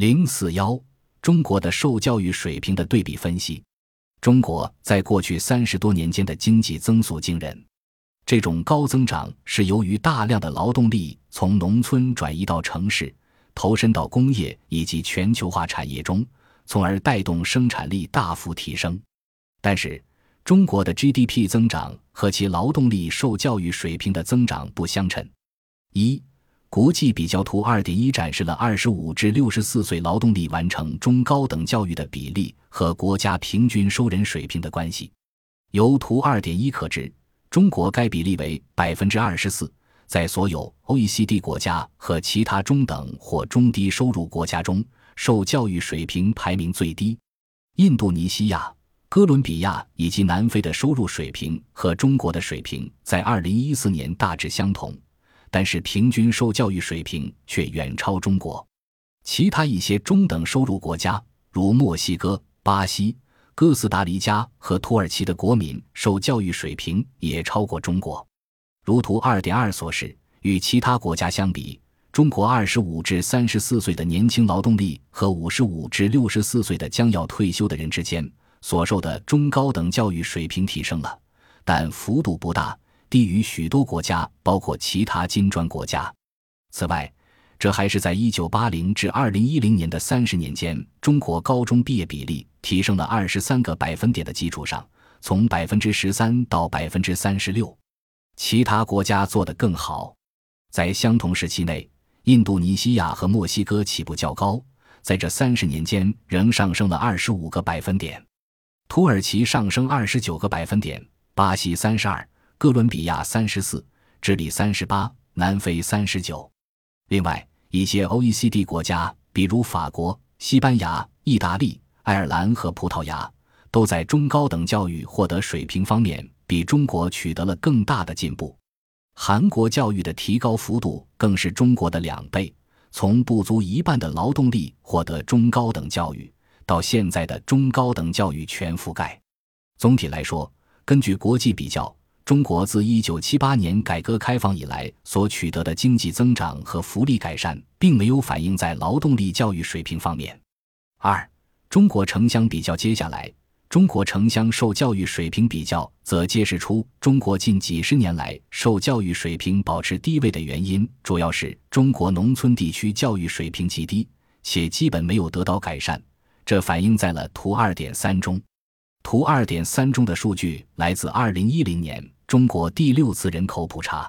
零四幺，中国的受教育水平的对比分析。中国在过去三十多年间的经济增速惊人，这种高增长是由于大量的劳动力从农村转移到城市，投身到工业以及全球化产业中，从而带动生产力大幅提升。但是，中国的 GDP 增长和其劳动力受教育水平的增长不相称。一国际比较图二点一展示了二十五至六十四岁劳动力完成中高等教育的比例和国家平均收人水平的关系。由图二点一可知，中国该比例为百分之二十四，在所有 OECD 国家和其他中等或中低收入国家中，受教育水平排名最低。印度尼西亚、哥伦比亚以及南非的收入水平和中国的水平在二零一四年大致相同。但是平均受教育水平却远超中国，其他一些中等收入国家，如墨西哥、巴西、哥斯达黎加和土耳其的国民受教育水平也超过中国。如图二点二所示，与其他国家相比，中国二十五至三十四岁的年轻劳动力和五十五至六十四岁的将要退休的人之间所受的中高等教育水平提升了，但幅度不大。低于许多国家，包括其他金砖国家。此外，这还是在1980至2010年的三十年间，中国高中毕业比例提升了二十三个百分点的基础上，从百分之十三到百分之三十六。其他国家做得更好。在相同时期内，印度尼西亚和墨西哥起步较高，在这三十年间仍上升了二十五个百分点。土耳其上升二十九个百分点，巴西三十二。哥伦比亚三十四，智利三十八，南非三十九。另外，一些 OECD 国家，比如法国、西班牙、意大利、爱尔兰和葡萄牙，都在中高等教育获得水平方面比中国取得了更大的进步。韩国教育的提高幅度更是中国的两倍，从不足一半的劳动力获得中高等教育，到现在的中高等教育全覆盖。总体来说，根据国际比较。中国自一九七八年改革开放以来所取得的经济增长和福利改善，并没有反映在劳动力教育水平方面。二、中国城乡比较。接下来，中国城乡受教育水平比较则揭示出中国近几十年来受教育水平保持低位的原因，主要是中国农村地区教育水平极低，且基本没有得到改善。这反映在了图二点三中。图二点三中的数据来自二零一零年。中国第六次人口普查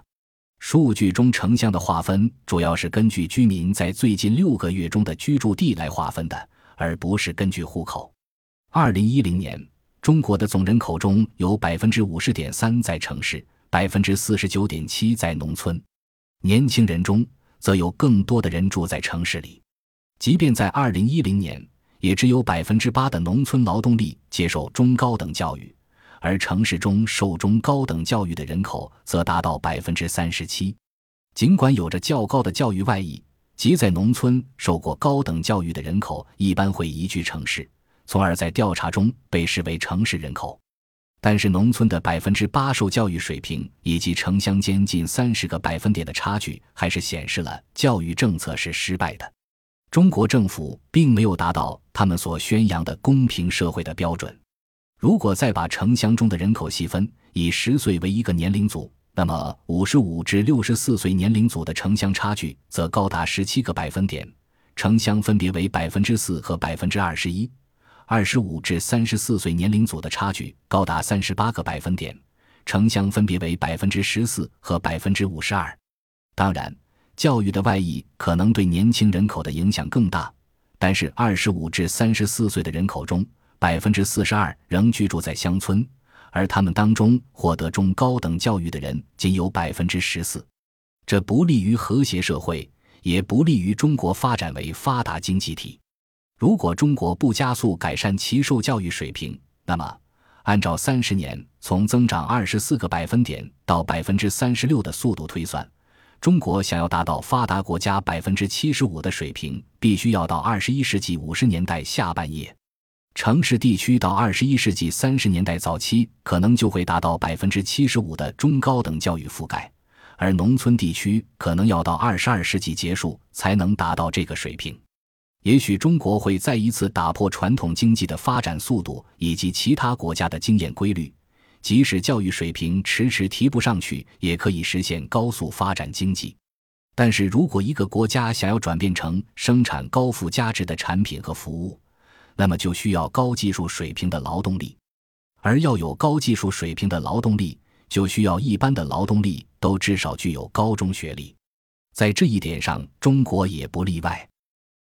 数据中，城乡的划分主要是根据居民在最近六个月中的居住地来划分的，而不是根据户口。二零一零年，中国的总人口中有百分之五十点三在城市，百分之四十九点七在农村。年轻人中，则有更多的人住在城市里。即便在二零一零年，也只有百分之八的农村劳动力接受中高等教育。而城市中受中高等教育的人口则达到百分之三十七。尽管有着较高的教育外溢，即在农村受过高等教育的人口一般会移居城市，从而在调查中被视为城市人口。但是，农村的百分之八受教育水平以及城乡间近三十个百分点的差距，还是显示了教育政策是失败的。中国政府并没有达到他们所宣扬的公平社会的标准。如果再把城乡中的人口细分，以十岁为一个年龄组，那么五十五至六十四岁年龄组的城乡差距则高达十七个百分点，城乡分别为百分之四和百分之二十一；二十五至三十四岁年龄组的差距高达三十八个百分点，城乡分别为百分之十四和百分之五十二。当然，教育的外溢可能对年轻人口的影响更大，但是二十五至三十四岁的人口中，百分之四十二仍居住在乡村，而他们当中获得中高等教育的人仅有百分之十四，这不利于和谐社会，也不利于中国发展为发达经济体。如果中国不加速改善其受教育水平，那么按照三十年从增长二十四个百分点到百分之三十六的速度推算，中国想要达到发达国家百分之七十五的水平，必须要到二十一世纪五十年代下半叶。城市地区到二十一世纪三十年代早期，可能就会达到百分之七十五的中高等教育覆盖，而农村地区可能要到二十二世纪结束才能达到这个水平。也许中国会再一次打破传统经济的发展速度以及其他国家的经验规律，即使教育水平迟迟提不上去，也可以实现高速发展经济。但是如果一个国家想要转变成生产高附加值的产品和服务，那么就需要高技术水平的劳动力，而要有高技术水平的劳动力，就需要一般的劳动力都至少具有高中学历。在这一点上，中国也不例外。